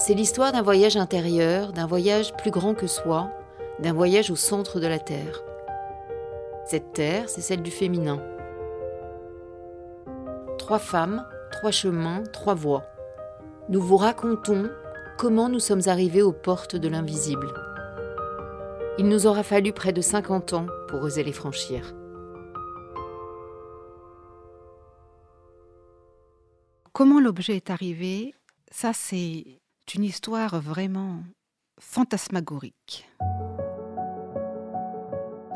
C'est l'histoire d'un voyage intérieur, d'un voyage plus grand que soi, d'un voyage au centre de la Terre. Cette Terre, c'est celle du féminin. Trois femmes, trois chemins, trois voies. Nous vous racontons comment nous sommes arrivés aux portes de l'invisible. Il nous aura fallu près de 50 ans pour oser les franchir. Comment l'objet est arrivé, ça c'est une histoire vraiment fantasmagorique.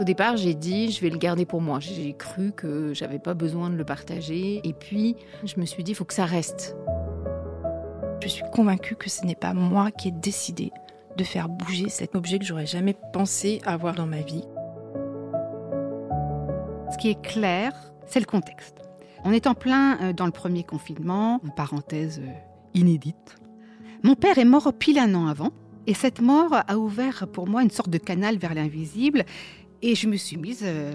Au départ, j'ai dit je vais le garder pour moi. J'ai cru que j'avais pas besoin de le partager et puis je me suis dit il faut que ça reste. Je suis convaincue que ce n'est pas moi qui ai décidé de faire bouger cet objet que j'aurais jamais pensé avoir dans ma vie. Ce qui est clair, c'est le contexte. On est en plein euh, dans le premier confinement, une parenthèse euh, inédite. Mon père est mort pile un an avant, et cette mort a ouvert pour moi une sorte de canal vers l'invisible, et je me suis mise euh,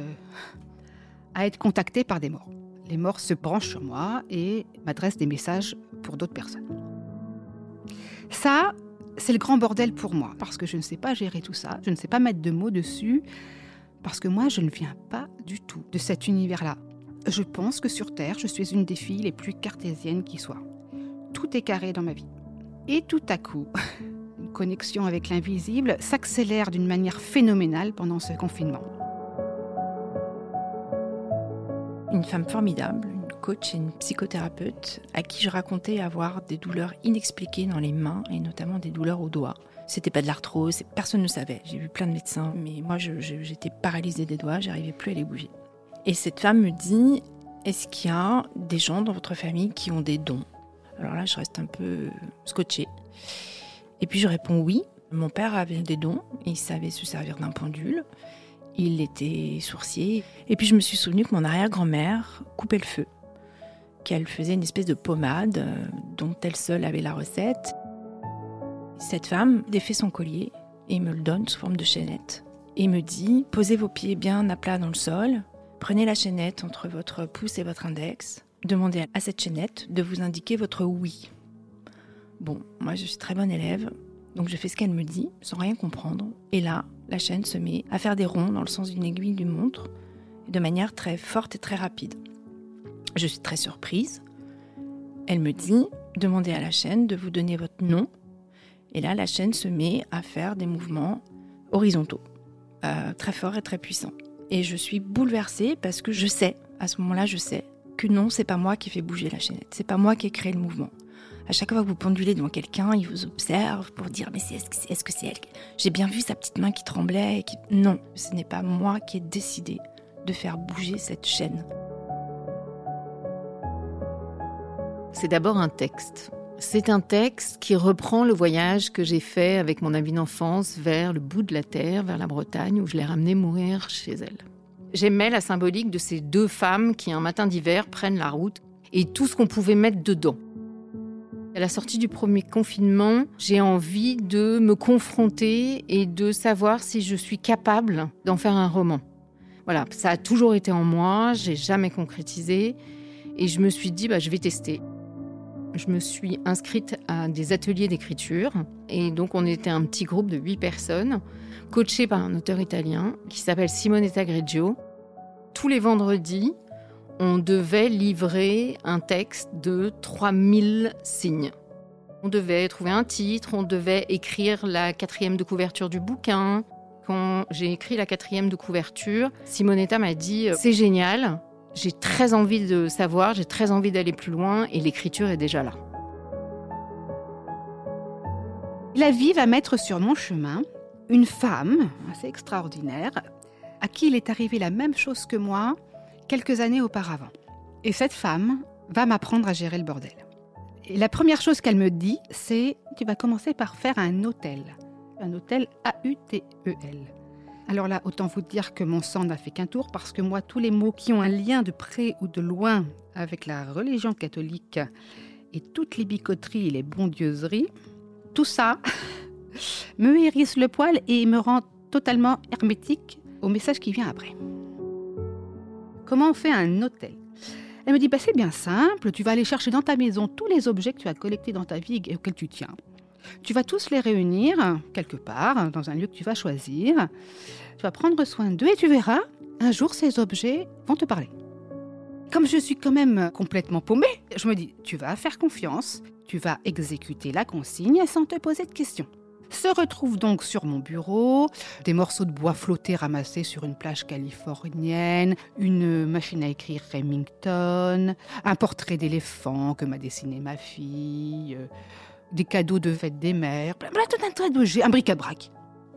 à être contactée par des morts. Les morts se branchent sur moi et m'adressent des messages pour d'autres personnes. Ça, c'est le grand bordel pour moi, parce que je ne sais pas gérer tout ça, je ne sais pas mettre de mots dessus, parce que moi, je ne viens pas du tout de cet univers-là. Je pense que sur Terre, je suis une des filles les plus cartésiennes qui soient. Tout est carré dans ma vie. Et tout à coup, une connexion avec l'invisible s'accélère d'une manière phénoménale pendant ce confinement. Une femme formidable, une coach et une psychothérapeute à qui je racontais avoir des douleurs inexpliquées dans les mains et notamment des douleurs aux doigts. C'était pas de l'arthrose, personne ne savait. J'ai vu plein de médecins, mais moi j'étais paralysée des doigts, j'arrivais plus à les bouger. Et cette femme me dit Est-ce qu'il y a des gens dans votre famille qui ont des dons? Alors là, je reste un peu scotchée. Et puis je réponds Oui. Mon père avait des dons, il savait se servir d'un pendule, il était sourcier. Et puis je me suis souvenu que mon arrière-grand-mère coupait le feu, qu'elle faisait une espèce de pommade euh, dont elle seule avait la recette. Cette femme défait son collier et me le donne sous forme de chaînette et me dit Posez vos pieds bien à plat dans le sol, Prenez la chaînette entre votre pouce et votre index. Demandez à cette chaînette de vous indiquer votre oui. Bon, moi je suis très bonne élève, donc je fais ce qu'elle me dit sans rien comprendre. Et là, la chaîne se met à faire des ronds dans le sens d'une aiguille d'une montre, de manière très forte et très rapide. Je suis très surprise. Elle me dit demandez à la chaîne de vous donner votre nom. Et là, la chaîne se met à faire des mouvements horizontaux, euh, très forts et très puissants. Et je suis bouleversée parce que je sais, à ce moment-là, je sais que non, c'est pas moi qui fais bouger la chaînette. C'est pas moi qui ai créé le mouvement. À chaque fois que vous pendulez devant quelqu'un, il vous observe pour dire mais est-ce que c'est elle J'ai bien vu sa petite main qui tremblait. Et qui... Non, ce n'est pas moi qui ai décidé de faire bouger cette chaîne. C'est d'abord un texte. C'est un texte qui reprend le voyage que j'ai fait avec mon ami d'enfance vers le bout de la terre, vers la Bretagne, où je l'ai ramené mourir chez elle. J'aimais la symbolique de ces deux femmes qui, un matin d'hiver, prennent la route et tout ce qu'on pouvait mettre dedans. À la sortie du premier confinement, j'ai envie de me confronter et de savoir si je suis capable d'en faire un roman. Voilà, ça a toujours été en moi, j'ai jamais concrétisé et je me suis dit bah, je vais tester je me suis inscrite à des ateliers d'écriture. Et donc, on était un petit groupe de huit personnes, coachés par un auteur italien qui s'appelle Simonetta Greggio. Tous les vendredis, on devait livrer un texte de 3000 signes. On devait trouver un titre, on devait écrire la quatrième de couverture du bouquin. Quand j'ai écrit la quatrième de couverture, Simonetta m'a dit C'est génial, j'ai très envie de savoir, j'ai très envie d'aller plus loin et l'écriture est déjà là. La vie va mettre sur mon chemin une femme assez extraordinaire à qui il est arrivé la même chose que moi quelques années auparavant. Et cette femme va m'apprendre à gérer le bordel. Et la première chose qu'elle me dit, c'est tu vas commencer par faire un hôtel. Un hôtel A-U-T-E-L. Alors là, autant vous dire que mon sang n'a fait qu'un tour parce que moi, tous les mots qui ont un lien de près ou de loin avec la religion catholique et toutes les bicoteries et les bondieuseries, tout ça me hérisse le poil et me rend totalement hermétique au message qui vient après. Comment on fait un hôtel? Elle me dit bah, c'est bien simple, tu vas aller chercher dans ta maison tous les objets que tu as collectés dans ta vie et auxquels tu tiens. Tu vas tous les réunir quelque part, dans un lieu que tu vas choisir. Tu vas prendre soin d'eux et tu verras, un jour ces objets vont te parler. Comme je suis quand même complètement paumée, je me dis, tu vas faire confiance, tu vas exécuter la consigne sans te poser de questions. Se retrouvent donc sur mon bureau des morceaux de bois flottés ramassés sur une plage californienne, une machine à écrire Remington, un portrait d'éléphant que m'a dessiné ma fille, euh, des cadeaux de fête des mères, un tas d'objets, un bric-à-brac.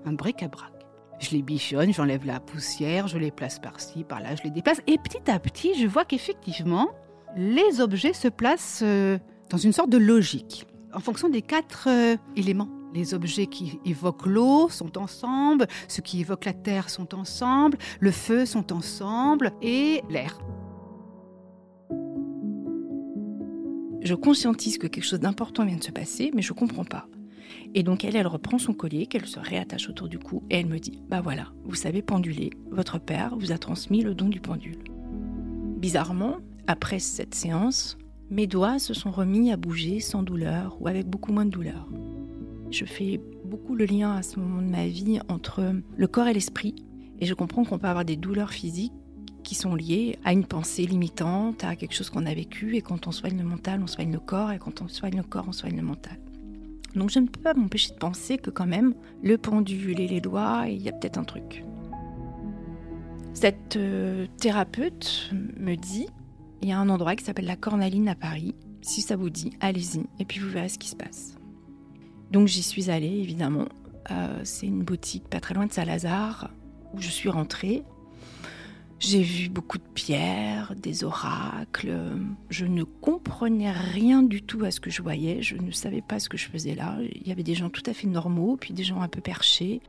Un bric-à-brac. Je les bichonne, j'enlève la poussière, je les place par-ci, par-là, je les déplace. Et petit à petit, je vois qu'effectivement, les objets se placent euh, dans une sorte de logique, en fonction des quatre euh, éléments. Les objets qui évoquent l'eau sont ensemble, ceux qui évoquent la terre sont ensemble, le feu sont ensemble et l'air. Je conscientise que quelque chose d'important vient de se passer, mais je comprends pas. Et donc elle, elle reprend son collier, qu'elle se réattache autour du cou, et elle me dit Bah voilà, vous savez penduler, votre père vous a transmis le don du pendule. Bizarrement, après cette séance, mes doigts se sont remis à bouger sans douleur ou avec beaucoup moins de douleur. Je fais beaucoup le lien à ce moment de ma vie entre le corps et l'esprit, et je comprends qu'on peut avoir des douleurs physiques qui sont liées à une pensée limitante, à quelque chose qu'on a vécu, et quand on soigne le mental, on soigne le corps, et quand on soigne le corps, on soigne le mental. Donc je ne peux pas m'empêcher de penser que quand même, le pendule et les doigts, il y a peut-être un truc. Cette euh, thérapeute me dit, il y a un endroit qui s'appelle la Cornaline à Paris. Si ça vous dit, allez-y, et puis vous verrez ce qui se passe. Donc j'y suis allée, évidemment. Euh, c'est une boutique pas très loin de Saint-Lazare, où je suis rentrée. J'ai vu beaucoup de pierres, des oracles. Je ne comprenais rien du tout à ce que je voyais. Je ne savais pas ce que je faisais là. Il y avait des gens tout à fait normaux, puis des gens un peu perchés.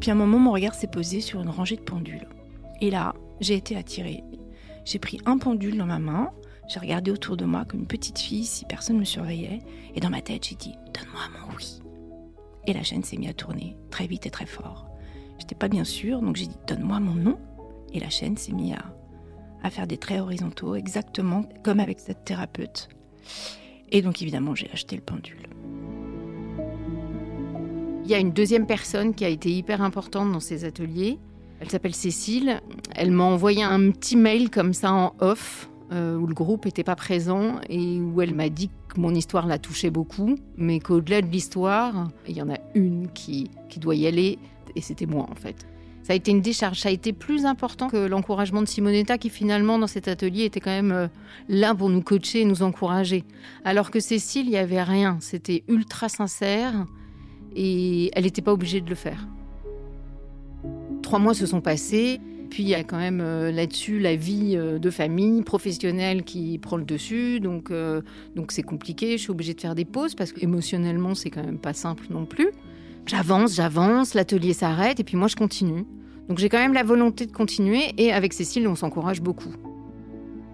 Puis à un moment, mon regard s'est posé sur une rangée de pendules. Et là, j'ai été attirée. J'ai pris un pendule dans ma main. J'ai regardé autour de moi comme une petite fille si personne ne me surveillait. Et dans ma tête, j'ai dit Donne-moi mon oui. Et la chaîne s'est mise à tourner très vite et très fort. J'étais pas bien sûre, donc j'ai dit Donne-moi mon nom. Et la chaîne s'est mise à, faire des traits horizontaux, exactement comme avec cette thérapeute. Et donc évidemment, j'ai acheté le pendule. Il y a une deuxième personne qui a été hyper importante dans ces ateliers. Elle s'appelle Cécile. Elle m'a envoyé un petit mail comme ça en off, euh, où le groupe n'était pas présent et où elle m'a dit que mon histoire la touchait beaucoup, mais qu'au-delà de l'histoire, il y en a une qui, qui doit y aller, et c'était moi en fait. Ça a été une décharge, ça a été plus important que l'encouragement de Simonetta qui finalement dans cet atelier était quand même euh, là pour nous coacher et nous encourager. Alors que Cécile, il n'y avait rien, c'était ultra sincère et elle n'était pas obligée de le faire. Trois mois se sont passés, puis il y a quand même euh, là-dessus la vie euh, de famille professionnelle qui prend le dessus, donc donc c'est compliqué. Je suis obligée de faire des pauses parce qu'émotionnellement c'est quand même pas simple non plus. J'avance, j'avance, l'atelier s'arrête et puis moi je continue. Donc j'ai quand même la volonté de continuer et avec Cécile on s'encourage beaucoup.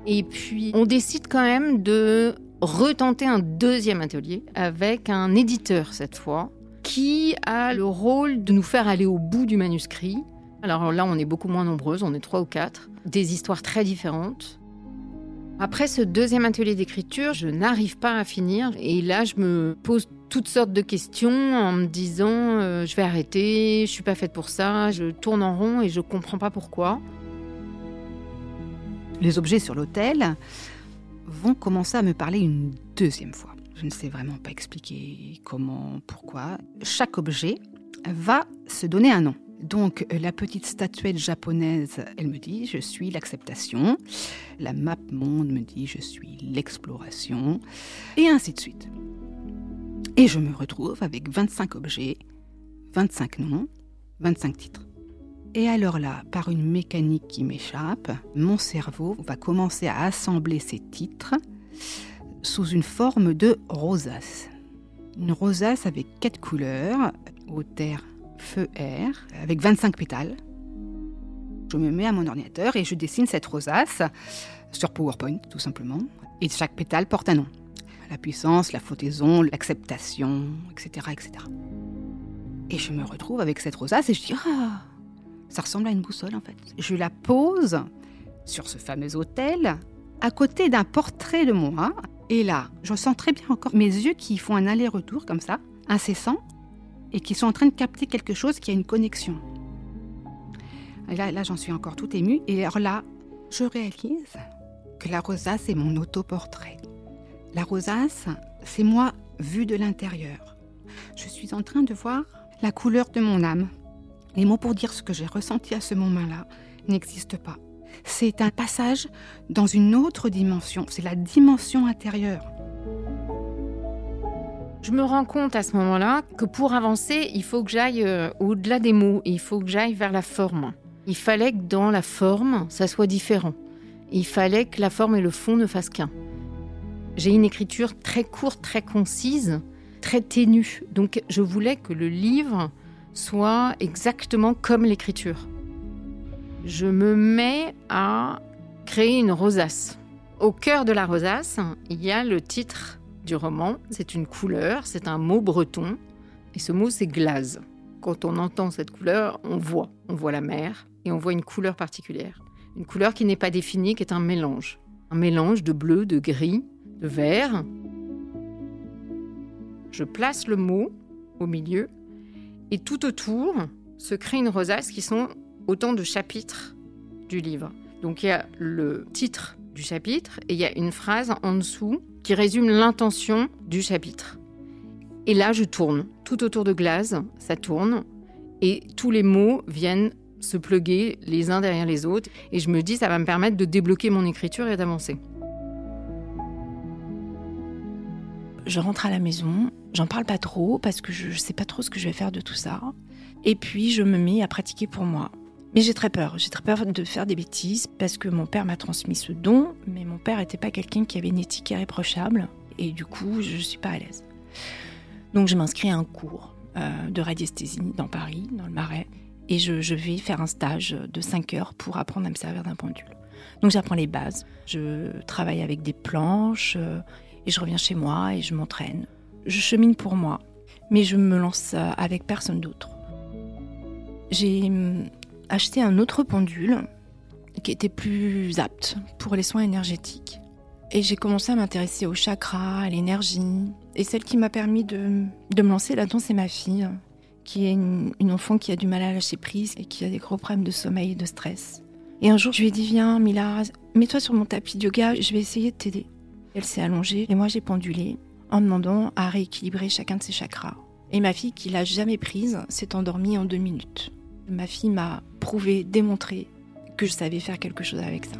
Et puis on décide quand même de retenter un deuxième atelier avec un éditeur cette fois qui a le rôle de nous faire aller au bout du manuscrit. Alors là on est beaucoup moins nombreuses, on est trois ou quatre, des histoires très différentes. Après ce deuxième atelier d'écriture, je n'arrive pas à finir et là je me pose toutes sortes de questions en me disant euh, je vais arrêter, je suis pas faite pour ça, je tourne en rond et je comprends pas pourquoi. Les objets sur l'autel vont commencer à me parler une deuxième fois. Je ne sais vraiment pas expliquer comment, pourquoi. Chaque objet va se donner un nom. Donc la petite statuette japonaise, elle me dit je suis l'acceptation. La map monde me dit je suis l'exploration. Et ainsi de suite. Et je me retrouve avec 25 objets, 25 noms, 25 titres. Et alors là, par une mécanique qui m'échappe, mon cerveau va commencer à assembler ces titres sous une forme de rosace. Une rosace avec quatre couleurs, eau, terre, feu, air, avec 25 pétales. Je me mets à mon ordinateur et je dessine cette rosace sur PowerPoint, tout simplement. Et chaque pétale porte un nom la puissance, la flottaison, l'acceptation, etc., etc. Et je me retrouve avec cette rosace et je dis ah, ça ressemble à une boussole en fait. Je la pose sur ce fameux hôtel à côté d'un portrait de moi. Et là, je sens très bien encore mes yeux qui font un aller-retour comme ça, incessant, et qui sont en train de capter quelque chose qui a une connexion. Là, là j'en suis encore tout émue. Et alors là, je réalise que la rosace est mon autoportrait. La rosace, c'est moi vu de l'intérieur. Je suis en train de voir la couleur de mon âme. Les mots pour dire ce que j'ai ressenti à ce moment-là n'existent pas. C'est un passage dans une autre dimension, c'est la dimension intérieure. Je me rends compte à ce moment-là que pour avancer, il faut que j'aille euh, au-delà des mots, il faut que j'aille vers la forme. Il fallait que dans la forme, ça soit différent. Il fallait que la forme et le fond ne fassent qu'un. J'ai une écriture très courte, très concise, très ténue. Donc je voulais que le livre soit exactement comme l'écriture. Je me mets à créer une rosace. Au cœur de la rosace, il y a le titre du roman. C'est une couleur, c'est un mot breton. Et ce mot, c'est glace. Quand on entend cette couleur, on voit. On voit la mer et on voit une couleur particulière. Une couleur qui n'est pas définie, qui est un mélange. Un mélange de bleu, de gris, de vert. Je place le mot au milieu et tout autour se crée une rosace qui sont autant de chapitres du livre. Donc il y a le titre du chapitre et il y a une phrase en dessous qui résume l'intention du chapitre. Et là, je tourne. Tout autour de Glace, ça tourne. Et tous les mots viennent se pluguer les uns derrière les autres. Et je me dis, ça va me permettre de débloquer mon écriture et d'avancer. Je rentre à la maison, j'en parle pas trop parce que je sais pas trop ce que je vais faire de tout ça. Et puis je me mets à pratiquer pour moi. Mais j'ai très peur, j'ai très peur de faire des bêtises parce que mon père m'a transmis ce don, mais mon père n'était pas quelqu'un qui avait une éthique irréprochable et du coup je ne suis pas à l'aise. Donc je m'inscris à un cours euh, de radiesthésie dans Paris, dans le Marais, et je, vais faire un stage de 5 heures pour apprendre à me servir d'un pendule. Donc j'apprends les bases, je travaille avec des planches, euh, et je reviens chez moi et je m'entraîne. Je chemine pour moi, mais je me lance avec personne d'autre. J'ai hum, acheté un autre pendule qui était plus apte pour les soins énergétiques. Et j'ai commencé à m'intéresser au chakra, à l'énergie. Et celle qui m'a permis de, me lancer là-dedans, c'est ma fille, qui est une, une, enfant qui a du mal à lâcher prise et qui a des gros problèmes de sommeil et de stress. Et un jour, je lui ai dit Viens, Mila, mets-toi sur mon tapis de yoga, je vais essayer de t'aider. Elle s'est allongée et moi j'ai pendulé en demandant à rééquilibrer chacun de ses chakras. Et ma fille, qui l'a jamais prise, s'est endormie en deux minutes. Ma fille m'a prouvé, démontré que je savais faire quelque chose avec ça.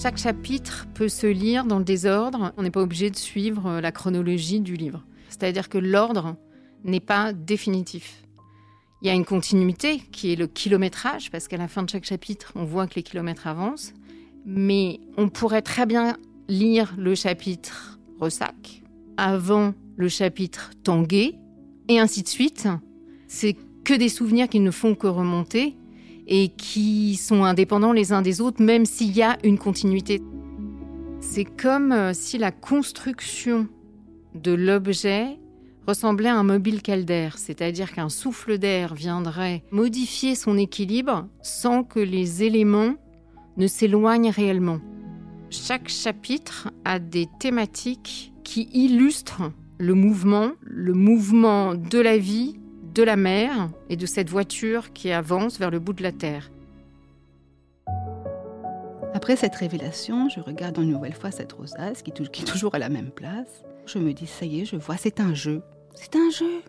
Chaque chapitre peut se lire dans le désordre. On n'est pas obligé de suivre la chronologie du livre. C'est-à-dire que l'ordre n'est pas définitif. Il y a une continuité qui est le kilométrage, parce qu'à la fin de chaque chapitre, on voit que les kilomètres avancent mais on pourrait très bien lire le chapitre Ressac avant le chapitre Tanguay, et ainsi de suite. C'est que des souvenirs qui ne font que remonter et qui sont indépendants les uns des autres, même s'il y a une continuité. C'est comme euh, si la construction de l'objet ressemblait à un mobile caldaire, c'est-à-dire qu'un souffle d'air viendrait modifier son équilibre sans que les éléments ne s'éloigne réellement. Chaque chapitre a des thématiques qui illustrent le mouvement, le mouvement de la vie, de la mer et de cette voiture qui avance vers le bout de la Terre. Après cette révélation, je regarde une nouvelle fois cette rosace qui, est toujours à la même place. Je me dis, ça y est, je vois, c'est un jeu. C'est un jeu.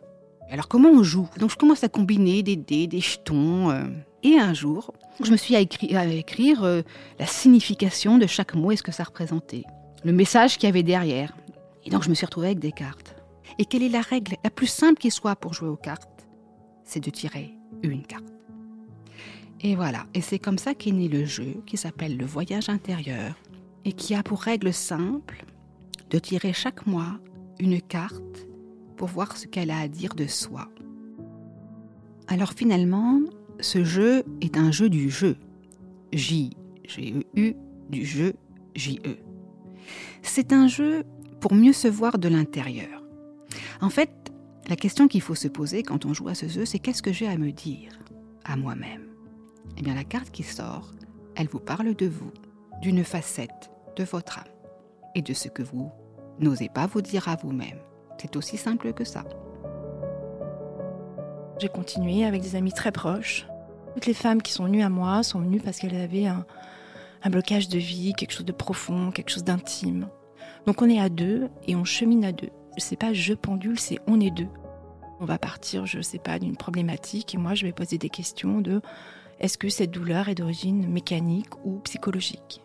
Alors comment on joue? Donc je commence à combiner des dés, des jetons. Euh, et un jour, je me suis à, à écrire euh, la signification de chaque mot et ce que ça représentait, le message qu'il y avait derrière. Et donc je me suis retrouvée avec des cartes. Et quelle est la règle la plus simple qui soit pour jouer aux cartes? C'est de tirer une carte. Et voilà, et c'est comme ça qu'est né le jeu qui s'appelle le voyage intérieur et qui a pour règle simple de tirer chaque mois une carte pour voir ce qu'elle a à dire de soi. Alors finalement, ce jeu est un jeu du jeu. J-G-E-U, du jeu J-E. C'est un jeu pour mieux se voir de l'intérieur. En fait, la question qu'il faut se poser quand on joue à ce jeu, c'est qu'est-ce que j'ai à me dire à moi-même? Eh bien, la carte qui sort, Elle vous parle de vous, d'une facette de votre âme et de ce que vous n'osez pas vous dire à vous-même. C'est aussi simple que ça. J'ai continué avec des amis très proches. Toutes les femmes qui sont venues à moi sont venues parce qu'elles avaient un, un blocage de vie, quelque chose de profond, quelque chose d'intime. Donc on est à deux et on chemine à deux. C'est pas je pendule, c'est on est deux. On va partir, je sais pas, d'une problématique et moi je vais poser des questions de est-ce que cette douleur est d'origine mécanique ou psychologique?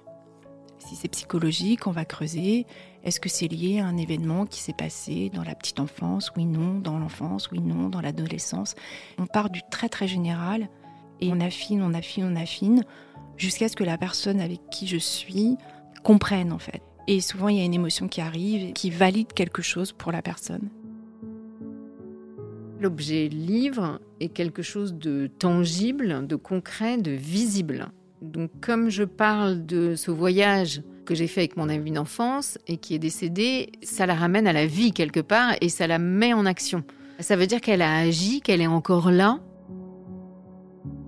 Si c'est psychologique, on va creuser. Est-ce que c'est lié à un événement qui s'est passé dans la petite enfance? Oui, non. Dans l'enfance Oui, non. Dans l'adolescence On part du très très général et on affine, on affine, on affine jusqu'à ce que la personne avec qui je suis comprenne en fait. Et souvent, il y a une émotion qui arrive, qui valide quelque chose pour la personne. L'objet livre est quelque chose de tangible, de concret, de visible. Donc comme je parle de ce voyage que j'ai fait avec mon amie d'enfance et qui est décédé, ça la ramène à la vie quelque part et ça la met en action. Ça veut dire qu'elle a agi, qu'elle est encore là.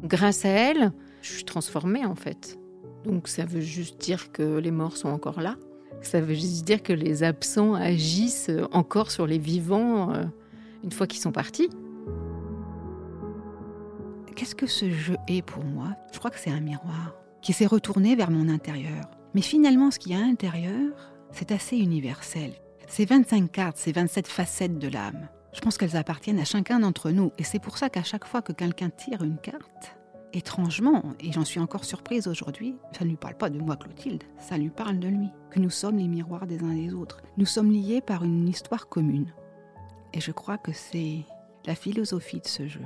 Grâce à elle, je suis transformée en fait. Donc ça veut juste dire que les morts sont encore là. Ça veut juste dire que les absents agissent encore sur les vivants euh, une fois qu'ils sont partis. Qu'est-ce que ce jeu est pour moi? Je crois que c'est un miroir qui s'est retourné vers mon intérieur. Mais finalement, ce qu'il y a à l'intérieur, c'est assez universel. Ces 25 cartes, ces 27 facettes de l'âme, je pense qu'elles appartiennent à chacun d'entre nous. Et c'est pour ça qu'à chaque fois que quelqu'un tire une carte, étrangement, et j'en suis encore surprise aujourd'hui, ça ne lui parle pas de moi, Clotilde, ça lui parle de lui, que nous sommes les miroirs des uns des autres. Nous sommes liés par une histoire commune. Et je crois que c'est la philosophie de ce jeu.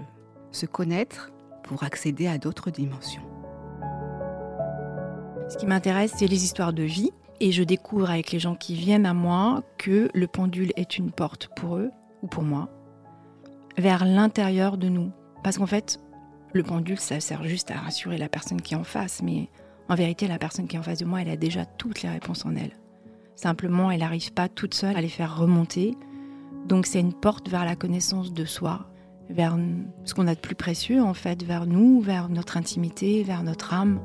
Se connaître pour accéder à d'autres dimensions. Ce qui m'intéresse, c'est les histoires de vie. Et je découvre avec les gens qui viennent à moi que le pendule est une porte pour eux, ou pour moi, vers l'intérieur de nous. Parce qu'en fait, le pendule, ça sert juste à rassurer la personne qui est en face, mais en vérité, la personne qui est en face de moi, elle a déjà toutes les réponses en elle. Simplement, elle n'arrive pas toute seule à les faire remonter. Donc c'est une porte vers la connaissance de soi, vers ce qu'on a de plus précieux en fait, vers nous, vers notre intimité, vers notre âme.